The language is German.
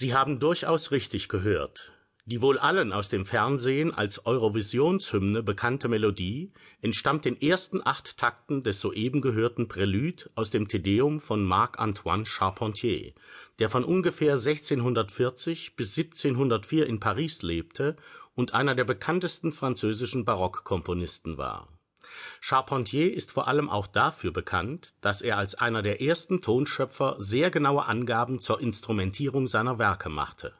Sie haben durchaus richtig gehört. Die wohl allen aus dem Fernsehen als Eurovisionshymne bekannte Melodie entstammt den ersten acht Takten des soeben gehörten Prélude aus dem Te-Deum von Marc-Antoine Charpentier, der von ungefähr 1640 bis 1704 in Paris lebte und einer der bekanntesten französischen Barockkomponisten war. Charpentier ist vor allem auch dafür bekannt, dass er als einer der ersten Tonschöpfer sehr genaue Angaben zur Instrumentierung seiner Werke machte